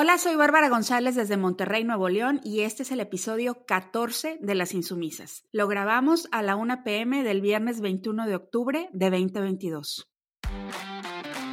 Hola, soy Bárbara González desde Monterrey, Nuevo León, y este es el episodio 14 de Las Insumisas. Lo grabamos a la 1 pm del viernes 21 de octubre de 2022.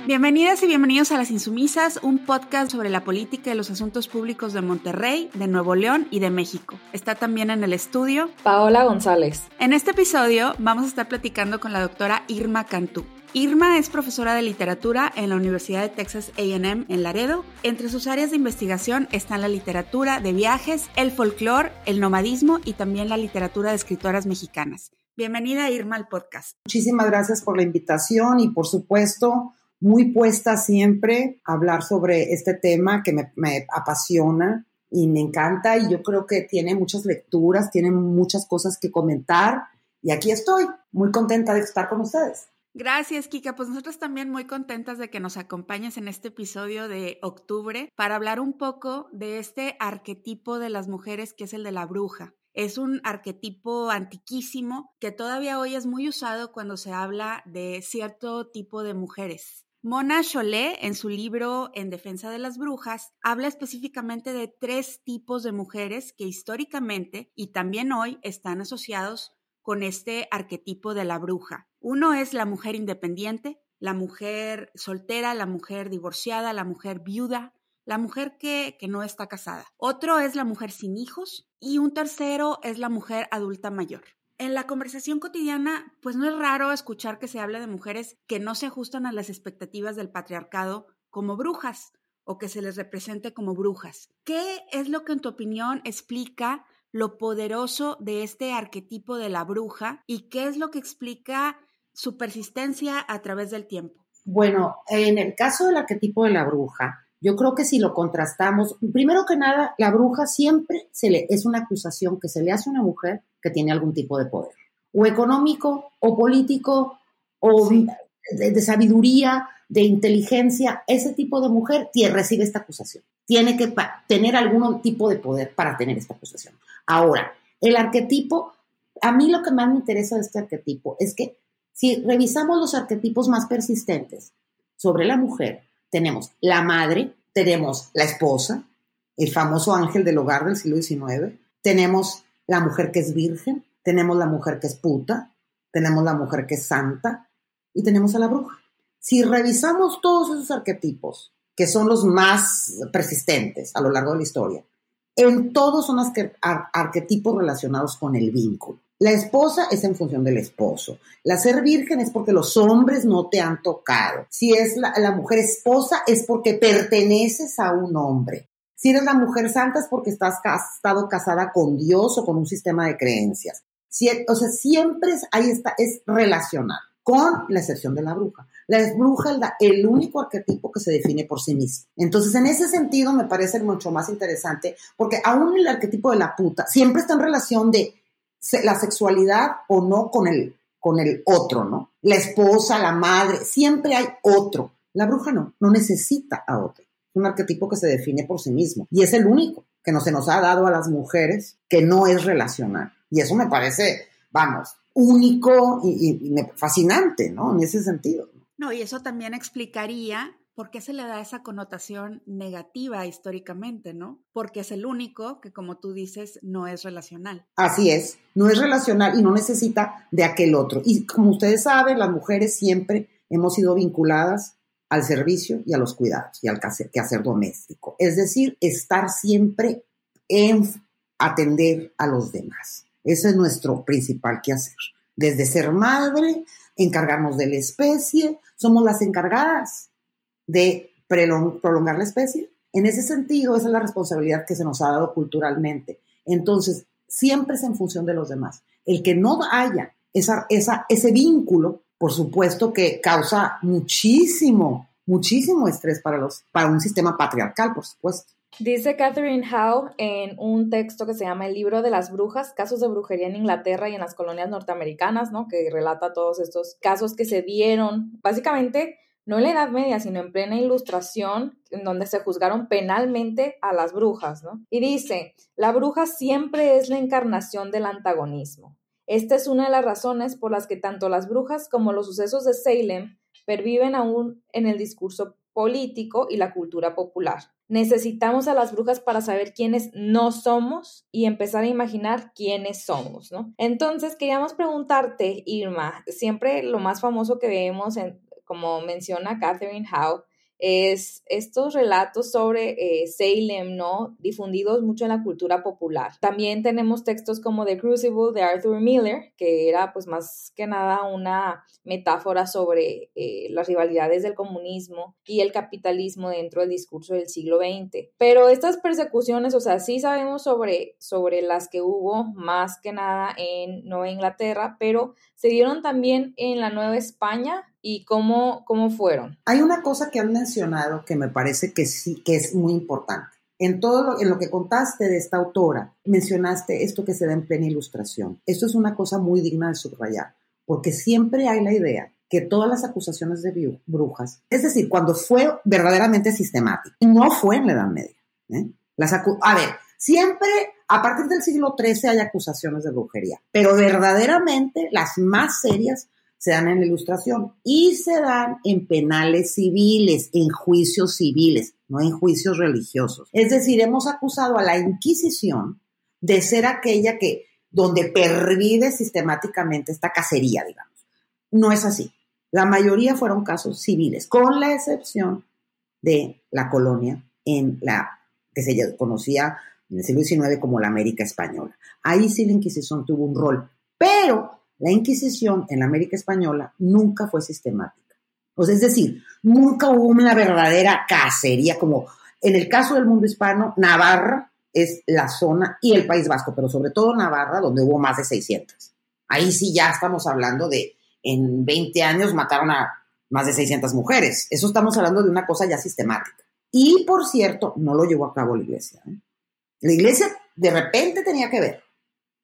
Bienvenidas y bienvenidos a Las Insumisas, un podcast sobre la política y los asuntos públicos de Monterrey, de Nuevo León y de México. Está también en el estudio Paola González. En este episodio vamos a estar platicando con la doctora Irma Cantú. Irma es profesora de literatura en la Universidad de Texas AM en Laredo. Entre sus áreas de investigación están la literatura de viajes, el folclore, el nomadismo y también la literatura de escritoras mexicanas. Bienvenida Irma al podcast. Muchísimas gracias por la invitación y por supuesto muy puesta siempre a hablar sobre este tema que me, me apasiona y me encanta y yo creo que tiene muchas lecturas, tiene muchas cosas que comentar y aquí estoy, muy contenta de estar con ustedes. Gracias, Kika. Pues nosotros también muy contentas de que nos acompañes en este episodio de octubre para hablar un poco de este arquetipo de las mujeres que es el de la bruja. Es un arquetipo antiquísimo que todavía hoy es muy usado cuando se habla de cierto tipo de mujeres. Mona Chollet, en su libro En defensa de las brujas, habla específicamente de tres tipos de mujeres que históricamente y también hoy están asociados con este arquetipo de la bruja. Uno es la mujer independiente, la mujer soltera, la mujer divorciada, la mujer viuda, la mujer que, que, no está casada. Otro es la mujer sin hijos y un tercero es la mujer adulta mayor. En la conversación cotidiana, pues no es raro escuchar que se habla de mujeres que no se ajustan a las expectativas del patriarcado como brujas o que se les represente como brujas. ¿Qué es lo que en tu opinión explica lo poderoso de este arquetipo de la bruja y qué es lo que explica su persistencia a través del tiempo. Bueno, en el caso del arquetipo de la bruja, yo creo que si lo contrastamos, primero que nada, la bruja siempre se le, es una acusación que se le hace a una mujer que tiene algún tipo de poder, o económico, o político, o de, de, sabiduría, de inteligencia. Ese tipo de mujer recibe esta acusación. Tiene que tener algún tipo de poder para tener esta acusación. Ahora, el arquetipo, a mí lo que más me interesa de este arquetipo es que si revisamos los arquetipos más persistentes sobre la mujer, tenemos la madre, tenemos la esposa, el famoso ángel del hogar del siglo XIX, tenemos la mujer que es virgen, tenemos la mujer que es puta, tenemos la mujer que es santa y tenemos a la bruja. Si revisamos todos esos arquetipos, que son los más persistentes a lo largo de la historia, en todos son arquetipos relacionados con el vínculo. La esposa es en función del esposo. La ser virgen es porque los hombres no te han tocado. Si es la, mujer esposa es porque perteneces a un hombre. Si eres la mujer santa es porque estás estado casada con Dios o con un sistema de creencias. O sea, siempre es, ahí está, es relacional, con la excepción de la bruja. La bruja es el único arquetipo que se define por sí mismo. Entonces, en ese sentido, me parece mucho más interesante, porque aún el arquetipo de la puta siempre está en relación de la sexualidad o no con el, con el otro, ¿no? La esposa, la madre, siempre hay otro. La bruja no, no necesita a otro. Es un arquetipo que se define por sí mismo y es el único que no se nos ha dado a las mujeres que no es relacional. Y eso me parece, vamos, único y, y fascinante, ¿no? En ese sentido. Y eso también explicaría por qué se le da esa connotación negativa históricamente, ¿no? Porque es el único que, como tú dices, no es relacional. Así es, no es relacional y no necesita de aquel otro. Y como ustedes saben, las mujeres siempre hemos sido vinculadas al servicio y a los cuidados y al quehacer doméstico. Es decir, estar siempre en atender a los demás. Ese es nuestro principal quehacer. Desde ser madre, encargarnos de la especie, somos las encargadas de prolongar la especie. En ese sentido, esa es la responsabilidad que se nos ha dado culturalmente. Entonces, siempre es en función de los demás. El que no haya esa, ese vínculo, por supuesto que causa muchísimo, muchísimo estrés para, los, para un sistema patriarcal, por supuesto. Dice Catherine Howe en un texto que se llama El libro de las brujas, casos de brujería en Inglaterra y en las colonias norteamericanas, ¿no? Que relata todos estos casos que se dieron, básicamente no en la Edad Media, sino en plena ilustración, en donde se juzgaron penalmente a las brujas, ¿no? Y dice, la bruja siempre es la encarnación del antagonismo. Esta es una de las razones por las que tanto las brujas como los sucesos de Salem perviven aún en el discurso político y la cultura popular. Necesitamos a las brujas para saber quiénes no somos y empezar a imaginar quiénes somos, ¿no? Entonces, queríamos preguntarte, Irma, siempre lo más famoso que vemos, en, como menciona Catherine Howe, es estos relatos sobre eh, Salem, ¿no? Difundidos mucho en la cultura popular. También tenemos textos como The Crucible de Arthur Miller, que era pues más que nada una metáfora sobre eh, las rivalidades del comunismo y el capitalismo dentro del discurso del siglo XX. Pero estas persecuciones, o sea, sí sabemos sobre, sobre las que hubo más que nada en Nueva Inglaterra, pero se dieron también en la Nueva España y cómo, cómo fueron. Hay una cosa que han mencionado que me parece que sí, que es muy importante. En todo lo, en lo que contaste de esta autora, mencionaste esto que se da en plena ilustración. Esto es una cosa muy digna de subrayar, porque siempre hay la idea que todas las acusaciones de brujas, es decir, cuando fue verdaderamente sistemático, no fue en la Edad Media. ¿eh? A ver, siempre a partir del siglo XIII hay acusaciones de brujería, pero verdaderamente las más serias se dan en la ilustración y se dan en penales civiles, en juicios civiles, no en juicios religiosos. Es decir, hemos acusado a la Inquisición de ser aquella que donde pervive sistemáticamente esta cacería, digamos. No es así. La mayoría fueron casos civiles, con la excepción de la colonia en la que se conocía en el siglo XIX como la América Española. Ahí sí la Inquisición tuvo un rol, pero la Inquisición en la América Española nunca fue sistemática. O es decir, nunca hubo una verdadera cacería como en el caso del mundo hispano, Navarra es la zona y el País Vasco, pero sobre todo Navarra, donde hubo más de 600. Ahí sí ya estamos hablando de, en 20 años mataron a más de 600 mujeres. Eso estamos hablando de una cosa ya sistemática. Y por cierto, no lo llevó a cabo la iglesia. ¿eh? La iglesia de repente tenía que ver.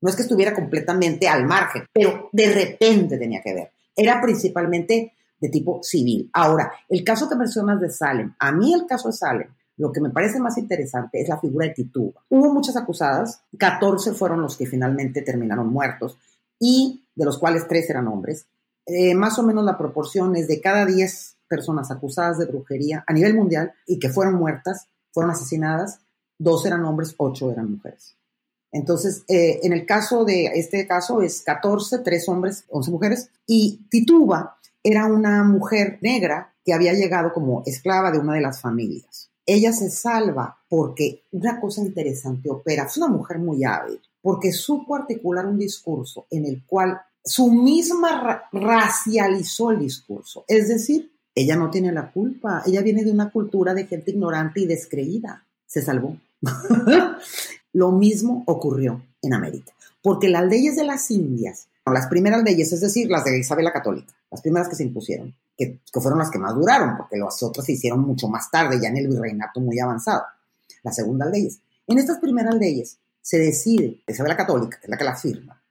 No es que estuviera completamente al margen, pero de repente tenía que ver. Era principalmente de tipo civil. Ahora, el caso que mencionas de Salem, a mí el caso de Salem, lo que me parece más interesante es la figura de Tituba. Hubo muchas acusadas, 14 fueron los que finalmente terminaron muertos y de los cuales 3 eran hombres. Eh, más o menos la proporción es de cada 10 personas acusadas de brujería a nivel mundial y que fueron muertas, fueron asesinadas, 2 eran hombres, 8 eran mujeres. Entonces, eh, en el caso de este caso es 14, 3 hombres, 11 mujeres, y Tituba era una mujer negra que había llegado como esclava de una de las familias. Ella se salva porque una cosa interesante opera, es una mujer muy hábil, porque supo articular un discurso en el cual su misma racializó el discurso. Es decir, ella no tiene la culpa, ella viene de una cultura de gente ignorante y descreída. Se salvó. Lo mismo ocurrió en América, porque las leyes de las Indias, las primeras leyes, es decir, las de Isabel la Católica, las primeras que se impusieron, que, fueron las que más duraron, porque las otras se hicieron mucho más tarde, ya en el virreinato muy avanzado, las segundas leyes. En estas primeras leyes se decide, Isabel la Católica, que es la que la firma,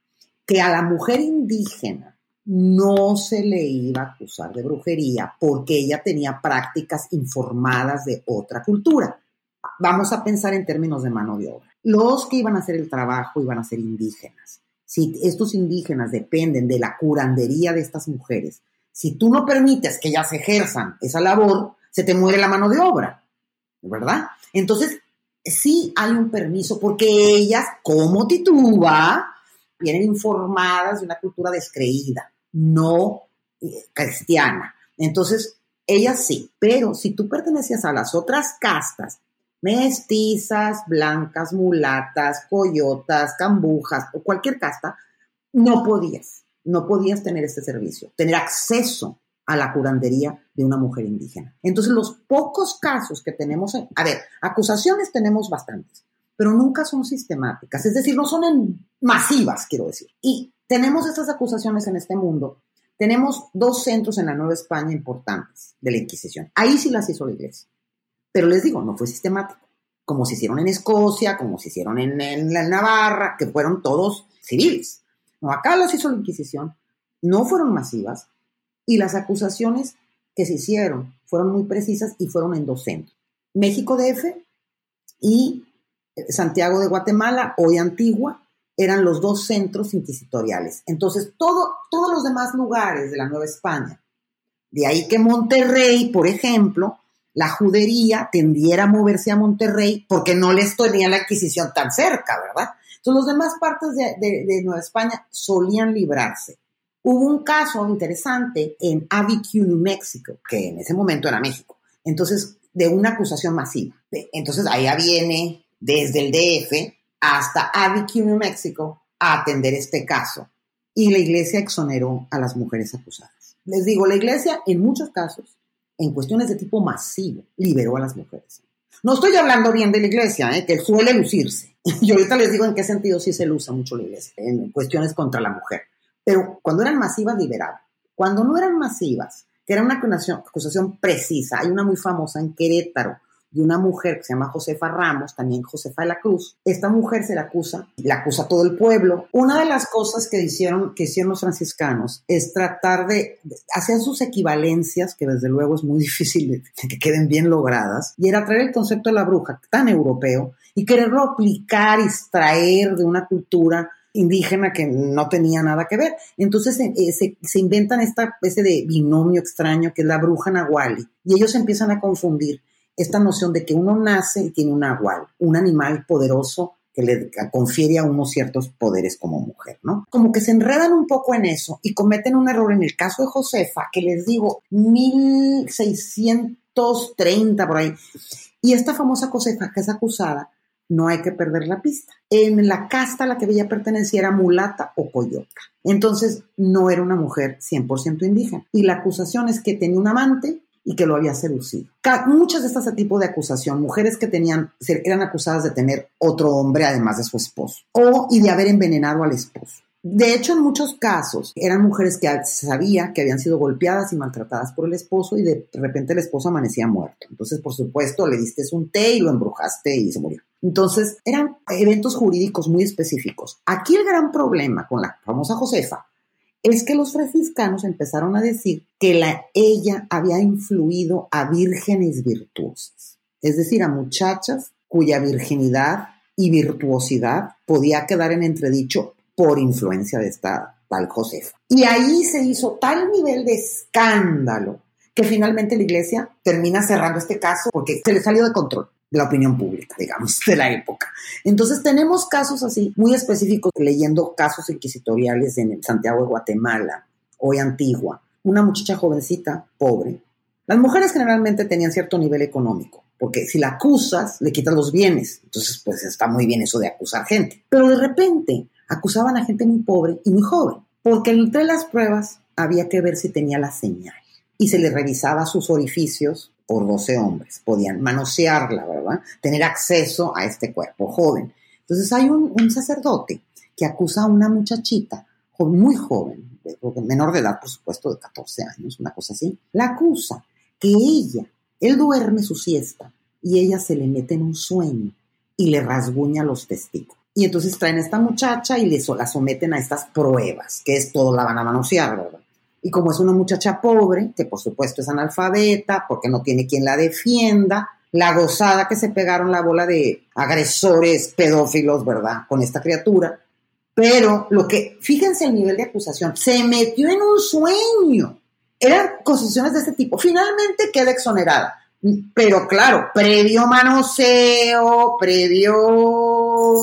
que a la mujer indígena no se le iba a acusar de brujería porque ella tenía prácticas informadas de otra cultura. Vamos a pensar en términos de mano de obra los que iban a hacer el trabajo iban a ser indígenas. Si estos indígenas dependen de la curandería de estas mujeres, si tú no permites que ellas ejerzan esa labor, se te muere la mano de obra, ¿verdad? Entonces, sí hay un permiso porque ellas, como tituba, vienen informadas de una cultura descreída, no eh, cristiana. Entonces, ellas sí, pero si tú pertenecías a las otras castas, mestizas, blancas, mulatas, coyotas, cambujas o cualquier casta, no podías, no podías tener este servicio, tener acceso a la curandería de una mujer indígena. Entonces, los pocos casos que tenemos, a ver, acusaciones tenemos bastantes, pero nunca son sistemáticas, es decir, no son masivas, quiero decir. Y tenemos estas acusaciones en este mundo. Tenemos dos centros en la Nueva España importantes de la Inquisición. Ahí sí las hizo la iglesia. Pero les digo, no fue sistemático, como se hicieron en Escocia, como se hicieron en, la Navarra, que fueron todos civiles. No, acá los hizo la Inquisición, no fueron masivas, y las acusaciones que se hicieron fueron muy precisas y fueron en dos centros. México DF y eh, Santiago de Guatemala, hoy Antigua, eran los dos centros inquisitoriales. Entonces, todo, todos los demás lugares de la Nueva España, de ahí que Monterrey, por ejemplo, la judería tendiera a moverse a Monterrey porque no les tenía la adquisición tan cerca, ¿verdad? Entonces, las demás partes de, Nueva España solían librarse. Hubo un caso interesante en Abiquiu, New Mexico, que en ese momento era México. Entonces, de una acusación masiva. Entonces, allá viene desde el DF hasta Abiquiu, New Mexico, a atender este caso. Y la iglesia exoneró a las mujeres acusadas. Les digo, la iglesia en muchos casos, en cuestiones de tipo masivo, liberó a las mujeres. No estoy hablando bien de la iglesia, ¿eh? que suele lucirse. Y ahorita les digo en qué sentido sí se usa mucho la iglesia, en cuestiones contra la mujer. Pero cuando eran masivas, liberaba. Cuando no eran masivas, que era una acusación, acusación precisa, hay una muy famosa en Querétaro, de una mujer que se llama Josefa Ramos, también Josefa de la Cruz. Esta mujer se la acusa, la acusa todo el pueblo. Una de las cosas que hicieron, los franciscanos es tratar de, hacer sus equivalencias, que desde luego es muy difícil que queden bien logradas, y era traer el concepto de la bruja tan europeo y quererlo aplicar y extraer de una cultura indígena que no tenía nada que ver. Entonces eh, se, se, inventan esta especie de binomio extraño que es la bruja nahuali y ellos empiezan a confundir esta noción de que uno nace y tiene un nahual, un animal poderoso que le confiere a uno ciertos poderes como mujer, ¿no? Como que se enredan un poco en eso y cometen un error en el caso de Josefa, que les digo, 1630 por ahí. Y esta famosa Josefa que es acusada, no hay que perder la pista. En la casta a la que ella pertenecía era mulata o coyota. Entonces no era una mujer 100% indígena. Y la acusación es que tenía un amante y que lo había seducido. Muchas de estas tipos de acusación, mujeres que tenían, eran acusadas de tener otro hombre además de su esposo, o y de haber envenenado al esposo. De hecho, en muchos casos eran mujeres que sabía que habían sido golpeadas y maltratadas por el esposo y de repente el esposo amanecía muerto. Entonces, por supuesto, le diste un té y lo embrujaste y se murió. Entonces, eran eventos jurídicos muy específicos. Aquí el gran problema con la famosa Josefa es que los franciscanos empezaron a decir que la, ella había influido a vírgenes virtuosas, es decir, a muchachas cuya virginidad y virtuosidad podía quedar en entredicho por influencia de esta tal Josefa. Y ahí se hizo tal nivel de escándalo que finalmente la iglesia termina cerrando este caso porque se le salió de control de la opinión pública, digamos, de la época. Entonces tenemos casos así, muy específicos, leyendo casos inquisitoriales en Santiago de Guatemala, hoy Antigua, una muchacha jovencita, pobre. Las mujeres generalmente tenían cierto nivel económico, porque si la acusas, le quitas los bienes. Entonces, pues está muy bien eso de acusar gente. Pero de repente acusaban a gente muy pobre y muy joven, porque entre las pruebas había que ver si tenía la señal y se le revisaba sus orificios por 12 hombres. Podían manosearla, ¿verdad? Tener acceso a este cuerpo joven. Entonces hay un, sacerdote que acusa a una muchachita muy joven, menor de edad, por supuesto, de 14 años, una cosa así. La acusa que ella, él duerme su siesta y ella se le mete en un sueño y le rasguña los testículos. Y entonces traen a esta muchacha y le, la someten a estas pruebas, que es todo la van a manosear, ¿verdad? Y como es una muchacha pobre, que por supuesto es analfabeta, porque no tiene quien la defienda, la gozada que se pegaron la bola de agresores pedófilos, ¿verdad? Con esta criatura. Pero lo que, fíjense el nivel de acusación, se metió en un sueño. Eran acusaciones de este tipo. Finalmente queda exonerada. Pero claro, previo manoseo, previo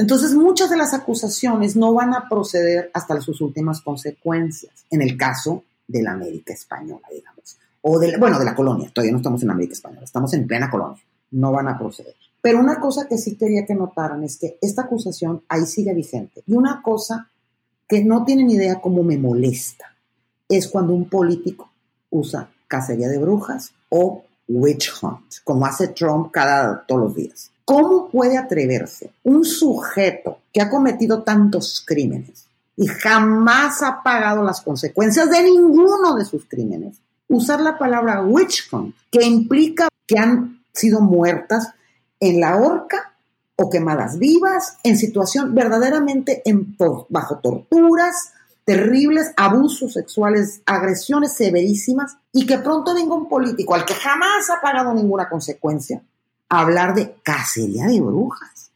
entonces, muchas de las acusaciones no van a proceder hasta sus últimas consecuencias, en el caso de la América Española, digamos, o de, bueno, de la colonia, todavía no estamos en América Española, estamos en plena colonia, no van a proceder. Pero una cosa que sí quería que notaran es que esta acusación ahí sigue vigente. Y una cosa que no tienen idea cómo me molesta es cuando un político usa cacería de brujas o witch hunt, como hace Trump cada todos los días. ¿Cómo puede atreverse un sujeto que ha cometido tantos crímenes y jamás ha pagado las consecuencias de ninguno de sus crímenes? Usar la palabra witch hunt, que implica que han sido muertas en la horca o quemadas vivas, en situación verdaderamente bajo torturas, terribles, abusos sexuales, agresiones severísimas, y que pronto venga un político al que jamás ha pagado ninguna consecuencia hablar de cacería de brujas,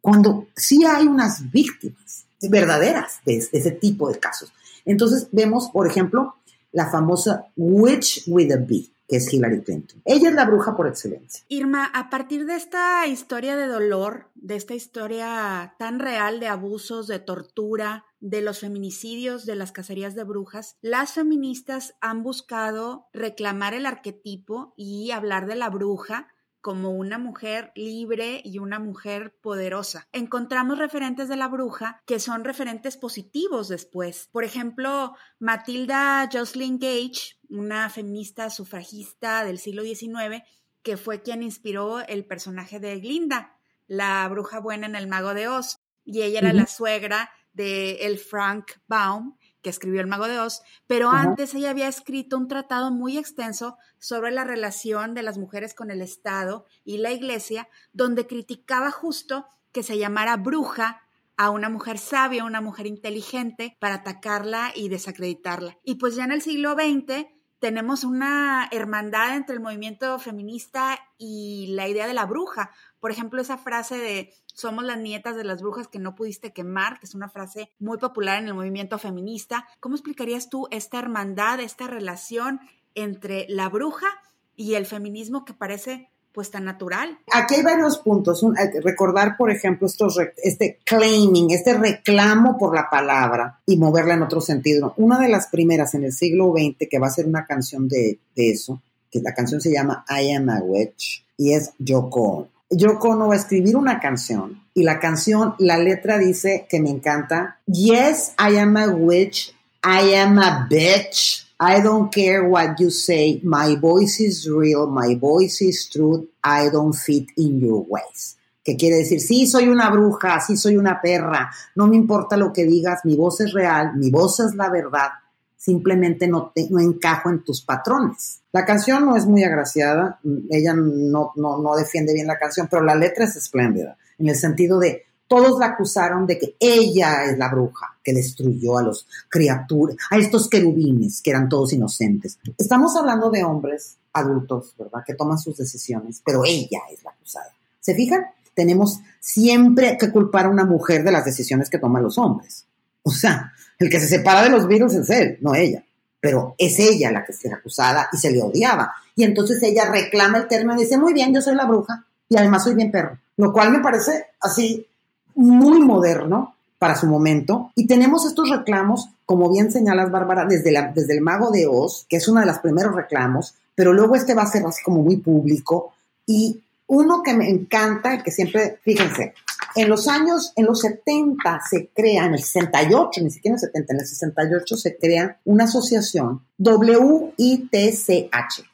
cuando sí hay unas víctimas verdaderas de, ese tipo de casos. Entonces vemos, por ejemplo, la famosa Witch with a Bee, que es Hillary Clinton. Ella es la bruja por excelencia. Irma, a partir de esta historia de dolor, de esta historia tan real de abusos, de tortura, de los feminicidios, de las cacerías de brujas, las feministas han buscado reclamar el arquetipo y hablar de la bruja como una mujer libre y una mujer poderosa. Encontramos referentes de la bruja que son referentes positivos después. Por ejemplo, Matilda Jocelyn Gage, una feminista sufragista del siglo XIX, que fue quien inspiró el personaje de Glinda, la bruja buena en el mago de Oz. Y ella era la suegra de el Frank Baum, que escribió El Mago de Oz, pero antes ella había escrito un tratado muy extenso sobre la relación de las mujeres con el Estado y la Iglesia, donde criticaba justo que se llamara bruja a una mujer sabia, una mujer inteligente, para atacarla y desacreditarla. Y pues ya en el siglo XX tenemos una hermandad entre el movimiento feminista y la idea de la bruja. Por ejemplo, esa frase de somos las nietas de las brujas que no pudiste quemar, que es una frase muy popular en el movimiento feminista. ¿Cómo explicarías tú esta hermandad, esta relación entre la bruja y el feminismo que parece pues tan natural. Aquí hay varios puntos. recordar, por ejemplo, estos, este claiming, este reclamo por la palabra y moverla en otro sentido. Una de las primeras en el siglo XX que va a ser una canción de, eso, que la canción se llama I Am a Witch y es Yoko. Yoko Ono va a escribir una canción y la canción, la letra dice que me encanta. Yes, I am a witch. I am a bitch. I don't care what you say. My voice is real. My voice is true. I don't fit in your ways. Que quiere decir, sí, soy una bruja, sí, soy una perra. No me importa lo que digas. Mi voz es real. Mi voz es la verdad. Simplemente no, te, encajo en tus patrones. La canción no es muy agraciada. Ella no defiende bien la canción, pero la letra es espléndida. En el sentido de, todos la acusaron de que ella es la bruja que destruyó a los criaturas, a estos querubines que eran todos inocentes. Estamos hablando de hombres adultos, ¿verdad? Que toman sus decisiones, pero ella es la acusada. ¿Se fijan? Tenemos siempre que culpar a una mujer de las decisiones que toman los hombres. O sea, el que se separa de los virus es él, no ella. Pero es ella la que es acusada y se le odiaba. Y entonces ella reclama el término y dice, muy bien, yo soy la bruja y además soy bien perro. Lo cual me parece así muy moderno para su momento. Y tenemos estos reclamos, como bien señalas, Bárbara, desde, desde el Mago de Oz, que es uno de los primeros reclamos, pero luego este va a ser así como muy público. Y uno que me encanta, el que siempre, fíjense, en los años, en los 70 se crea, en el 68, ni siquiera en el 70, en el 68 se crea una asociación WITCH,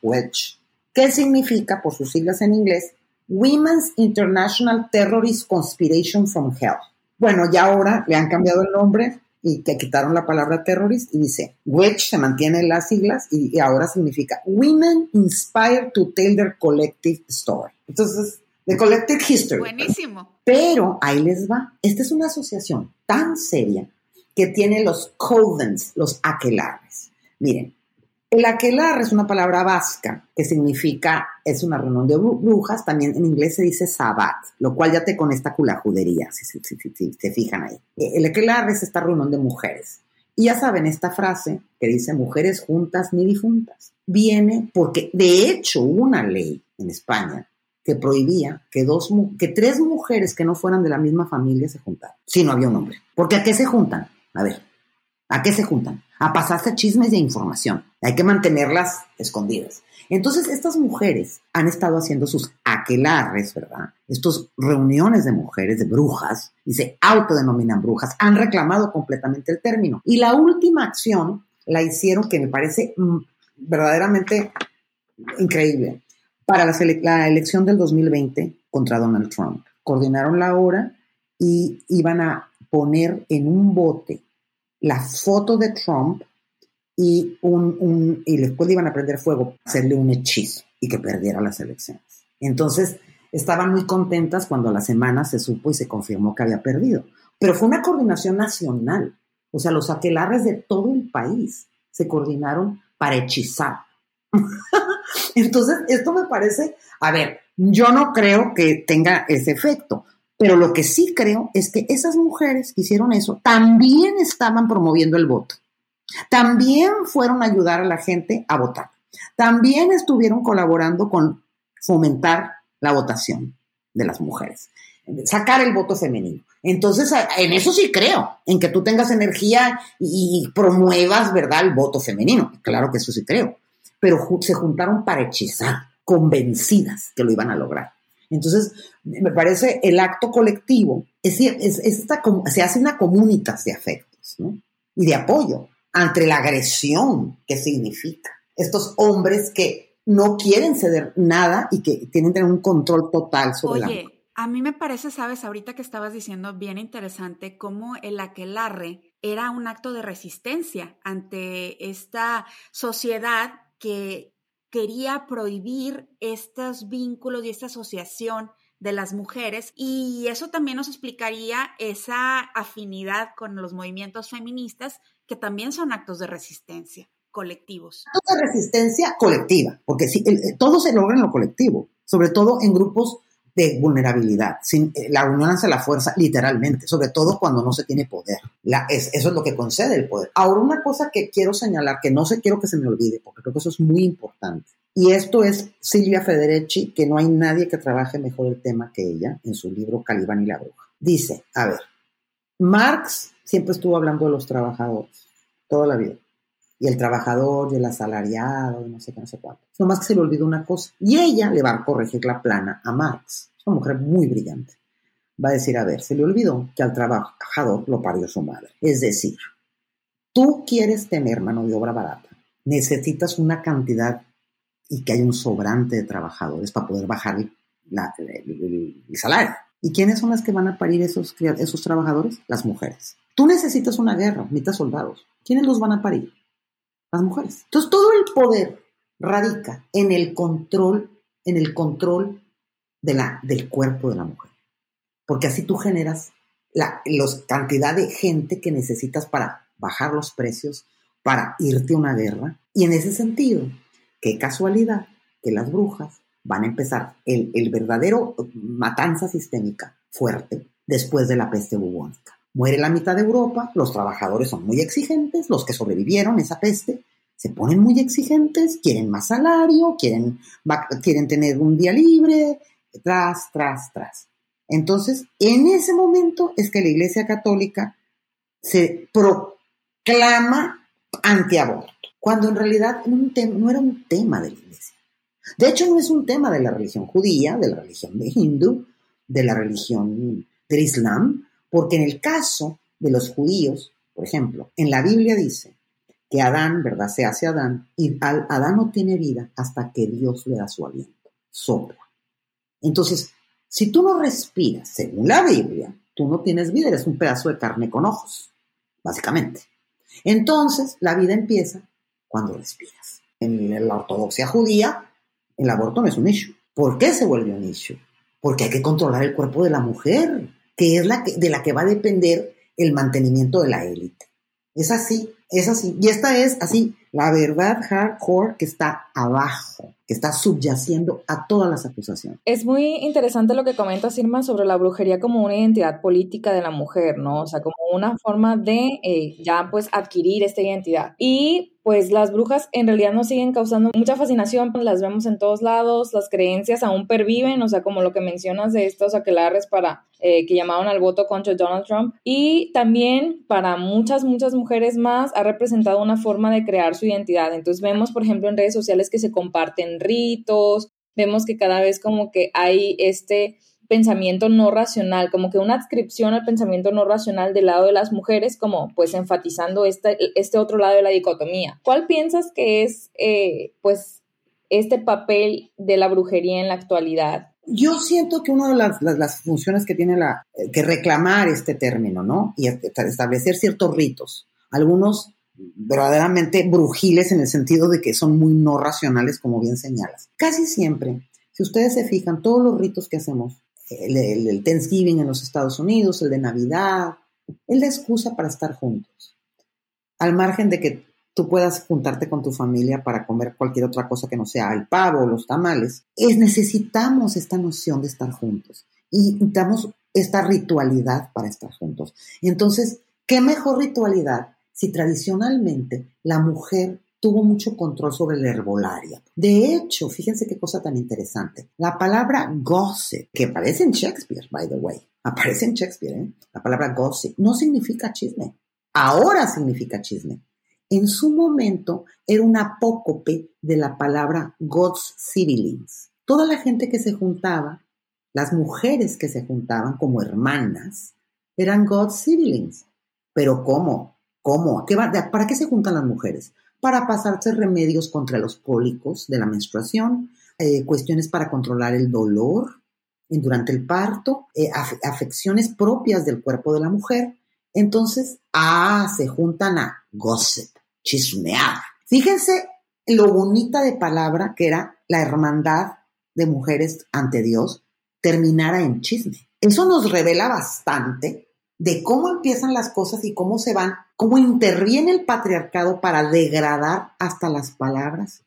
Wedge, que significa, por sus siglas en inglés, Women's International Terrorist Conspiration from Hell. Bueno, ya ahora le han cambiado el nombre y que quitaron la palabra terrorist y dice, which se mantiene en las siglas y, ahora significa Women Inspired to Tell Their Collective Story. Entonces, The Collective History. Buenísimo. Pero ahí les va. Esta es una asociación tan seria que tiene los covens, los aquelares. Miren, el aquelarre es una palabra vasca que significa, es una reunión de brujas, también en inglés se dice sabbat, lo cual ya te conecta con la judería, si, se fijan ahí. El aquelarre es esta reunión de mujeres. Y ya saben, esta frase que dice mujeres juntas ni difuntas, viene porque de hecho hubo una ley en España que prohibía que, dos, que tres mujeres que no fueran de la misma familia se juntaran, si no había un hombre. Porque ¿a qué se juntan? A ver, ¿a qué se juntan? a pasarse chismes de información. Hay que mantenerlas escondidas. Entonces, estas mujeres han estado haciendo sus aquelarres, ¿verdad? Estas reuniones de mujeres, de brujas, y se autodenominan brujas, han reclamado completamente el término. Y la última acción la hicieron que me parece mm, verdaderamente increíble para la, la elección del 2020 contra Donald Trump. Coordinaron la hora y iban a poner en un bote la foto de Trump y, un, y después le iban a prender fuego, hacerle un hechizo y que perdiera las elecciones. Entonces, estaban muy contentas cuando a la semana se supo y se confirmó que había perdido. Pero fue una coordinación nacional. O sea, los aquelarres de todo el país se coordinaron para hechizar. Entonces, esto me parece, a ver, yo no creo que tenga ese efecto, pero lo que sí creo es que esas mujeres que hicieron eso también estaban promoviendo el voto. También fueron a ayudar a la gente a votar. También estuvieron colaborando con fomentar la votación de las mujeres, sacar el voto femenino. Entonces, en eso sí creo, en que tú tengas energía y promuevas, ¿verdad?, el voto femenino. Claro que eso sí creo. Pero se juntaron para hechizar, convencidas que lo iban a lograr. Entonces, me parece el acto colectivo, es, es, esta, se hace una comunitas de afectos y de apoyo ante la agresión que significa. Estos hombres que no quieren ceder nada y que tienen que tener un control total sobre Oye, A mí me parece, sabes, ahorita que estabas diciendo bien interesante cómo el aquelarre era un acto de resistencia ante esta sociedad que quería prohibir estos vínculos y esta asociación de las mujeres y eso también nos explicaría esa afinidad con los movimientos feministas que también son actos de resistencia colectivos. Actos de resistencia colectiva, porque sí, todo se logra en lo colectivo, sobre todo en grupos de vulnerabilidad. Eh, la unión hace la fuerza, literalmente, sobre todo cuando no se tiene poder. Eso es lo que concede el poder. Ahora, una cosa que quiero señalar, que no se quiero que se me olvide, porque creo que eso es muy importante. Y esto es Silvia Federici, que no hay nadie que trabaje mejor el tema que ella en su libro Calibán y la Bruja. Dice, a ver, Marx siempre estuvo hablando de los trabajadores, toda la vida y el trabajador y el asalariado y no sé qué, no sé cuánto. más que se le olvidó una cosa. Y ella le va a corregir la plana a Marx. Es una mujer muy brillante. Va a decir, a ver, se le olvidó que al trabajador lo parió su madre. Es decir, tú quieres tener mano de obra barata. Necesitas una cantidad y que haya un sobrante de trabajadores para poder bajar el, salario. ¿Y quiénes son las que van a parir esos, esos trabajadores? Las mujeres. Tú necesitas una guerra, necesitas soldados. ¿Quiénes los van a parir? Las mujeres. Entonces todo el poder radica en el control, en el control de la, del cuerpo de la mujer. Porque así tú generas la los, cantidad de gente que necesitas para bajar los precios, para irte a una guerra. Y en ese sentido, qué casualidad que las brujas van a empezar el, el verdadero matanza sistémica fuerte después de la peste bubónica. Muere la mitad de Europa, los trabajadores son muy exigentes, los que sobrevivieron esa peste se ponen muy exigentes, quieren más salario, quieren, quieren tener un día libre, tras, tras, tras. Entonces, en ese momento es que la Iglesia Católica se proclama antiaborto, cuando en realidad no era un tema de la Iglesia. De hecho, no es un tema de la religión judía, de la religión de hindú, de la religión del Islam, porque en el caso de los judíos, por ejemplo, en la Biblia dice que Adán, ¿verdad? Se hace Adán y Adán no tiene vida hasta que Dios le da su aliento, sopla. Entonces, si tú no respiras, según la Biblia, tú no tienes vida, eres un pedazo de carne con ojos, básicamente. Entonces, la vida empieza cuando respiras. En la ortodoxia judía, el aborto no es un issue. ¿Por qué se vuelve un issue? Porque hay que controlar el cuerpo de la mujer que es la que, de la que va a depender el mantenimiento de la élite. Es así, es así. Y esta es así, la verdad hardcore que está abajo, que está subyaciendo a todas las acusaciones. Es muy interesante lo que comenta Irma sobre la brujería como una identidad política de la mujer, ¿no? O sea, como una forma de eh, ya pues adquirir esta identidad. Y pues las brujas en realidad nos siguen causando mucha fascinación, pues las vemos en todos lados, las creencias aún perviven, o sea, como lo que mencionas de estos aquelarres para eh, que llamaban al voto contra Donald Trump. Y también para muchas, muchas mujeres más ha representado una forma de crear su identidad. Entonces vemos, por ejemplo, en redes sociales que se comparten ritos, vemos que cada vez como que hay este pensamiento no racional, como que una adscripción al pensamiento no racional del lado de las mujeres, como pues enfatizando este, este otro lado de la dicotomía. ¿Cuál piensas que es eh, pues este papel de la brujería en la actualidad? Yo siento que una de las, las, funciones que tiene la, eh, que reclamar este término, ¿no? Y establecer ciertos ritos, algunos verdaderamente brujiles en el sentido de que son muy no racionales, como bien señalas. Casi siempre, si ustedes se fijan, todos los ritos que hacemos el, Thanksgiving en los Estados Unidos, el de Navidad, es la excusa para estar juntos. Al margen de que tú puedas juntarte con tu familia para comer cualquier otra cosa que no sea el pavo o los tamales, es necesitamos esta noción de estar juntos y necesitamos esta ritualidad para estar juntos. Entonces, ¿qué mejor ritualidad si tradicionalmente la mujer tuvo mucho control sobre la herbolaria. De hecho, fíjense qué cosa tan interesante. La palabra gossip, que aparece en Shakespeare, by the way, aparece en Shakespeare, ¿eh? la palabra gossip, no significa chisme. Ahora significa chisme. En su momento era un apócope de la palabra God's siblings. Toda la gente que se juntaba, las mujeres que se juntaban como hermanas, eran God's siblings. Pero ¿cómo? ¿Cómo? ¿Para qué se juntan las mujeres? Para pasarse remedios contra los cólicos de la menstruación, eh, cuestiones para controlar el dolor durante el parto, eh, afecciones propias del cuerpo de la mujer. Entonces, ah, se juntan a gossip, chismeada. Fíjense lo bonita de palabra que era la hermandad de mujeres ante Dios terminara en chisme. Eso nos revela bastante de cómo empiezan las cosas y cómo se van, cómo interviene el patriarcado para degradar hasta las palabras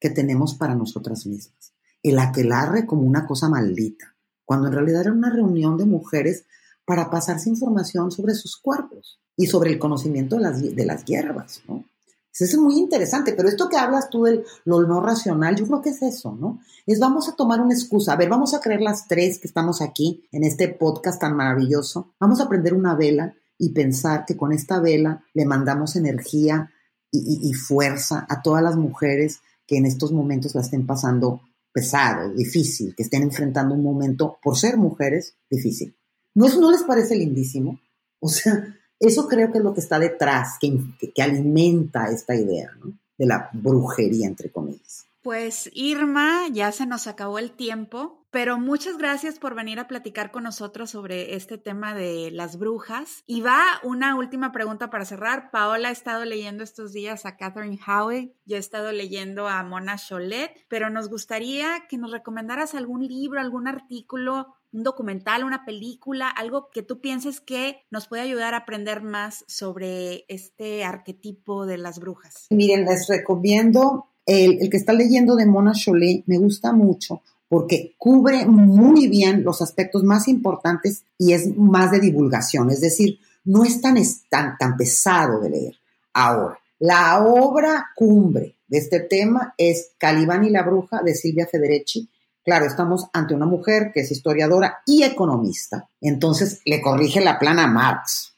que tenemos para nosotras mismas. El aquelarre como una cosa maldita, cuando en realidad era una reunión de mujeres para pasarse información sobre sus cuerpos y sobre el conocimiento de las, de las hierbas, ¿no? Eso es muy interesante, pero esto que hablas tú de lo no racional, yo creo que es eso, ¿no? Es vamos a tomar una excusa, a ver, vamos a creer las tres que estamos aquí en este podcast tan maravilloso, vamos a prender una vela y pensar que con esta vela le mandamos energía y, fuerza a todas las mujeres que en estos momentos la estén pasando pesado, difícil, que estén enfrentando un momento, por ser mujeres, difícil. ¿No, no les parece lindísimo? O sea, eso creo que es lo que está detrás, que, que, alimenta esta idea de la brujería, entre comillas. Pues Irma, ya se nos acabó el tiempo, pero muchas gracias por venir a platicar con nosotros sobre este tema de las brujas. Y va una última pregunta para cerrar. Paola ha estado leyendo estos días a Catherine Howe, yo he estado leyendo a Mona Cholet, pero nos gustaría que nos recomendaras algún libro, algún artículo un documental, una película, algo que tú pienses que nos puede ayudar a aprender más sobre este arquetipo de las brujas? Miren, les recomiendo el, que está leyendo de Mona Chollet, me gusta mucho porque cubre muy bien los aspectos más importantes y es más de divulgación, es decir, no es tan, tan, tan pesado de leer. Ahora, la obra cumbre de este tema es Calibán y la bruja de Silvia Federici, Claro, estamos ante una mujer que es historiadora y economista, entonces le corrige la plana a Marx.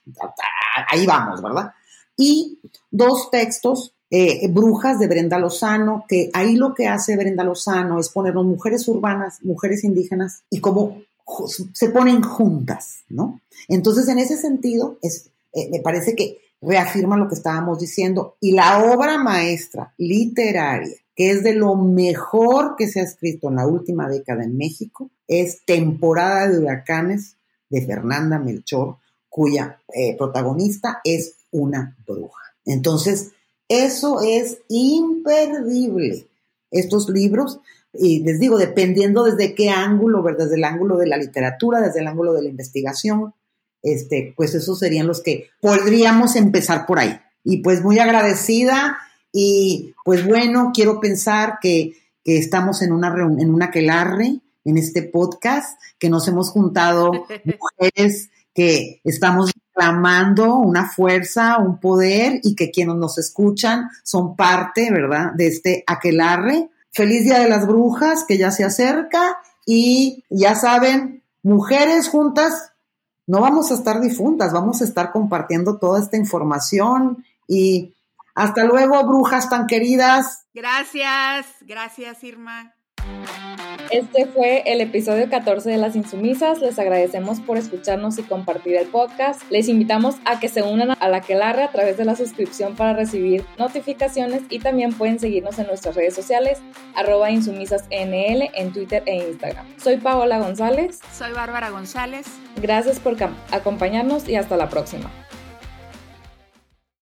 Ahí vamos, ¿verdad? Y dos textos, eh, Brujas de Brenda Lozano, que ahí lo que hace Brenda Lozano es ponernos mujeres urbanas, mujeres indígenas y cómo se ponen juntas, ¿no? Entonces, en ese sentido, es, eh, me parece que reafirma lo que estábamos diciendo. Y la obra maestra literaria que es de lo mejor que se ha escrito en la última década en México, es Temporada de Huracanes de Fernanda Melchor, cuya eh, protagonista es una bruja. Entonces, eso es imperdible. Estos libros, y les digo, dependiendo desde qué ángulo, desde el ángulo de la literatura, desde el ángulo de la investigación, este, pues esos serían los que podríamos empezar por ahí. Y pues muy agradecida y pues bueno, quiero pensar que, estamos en una, en una aquelarre, en este podcast, que nos hemos juntado mujeres que estamos reclamando una fuerza, un poder y que quienes nos escuchan son parte, ¿verdad?, de este aquelarre. Feliz Día de las Brujas, que ya se acerca y ya saben, mujeres juntas, no vamos a estar difuntas, vamos a estar compartiendo toda esta información y hasta luego, brujas tan queridas. Gracias, gracias Irma. Este fue el episodio 14 de Las Insumisas. Les agradecemos por escucharnos y compartir el podcast. Les invitamos a que se unan a la Quelarre a través de la suscripción para recibir notificaciones y también pueden seguirnos en nuestras redes sociales, arroba insumisasnl en Twitter e Instagram. Soy Paola González. Soy Bárbara González. Gracias por acompañarnos y hasta la próxima.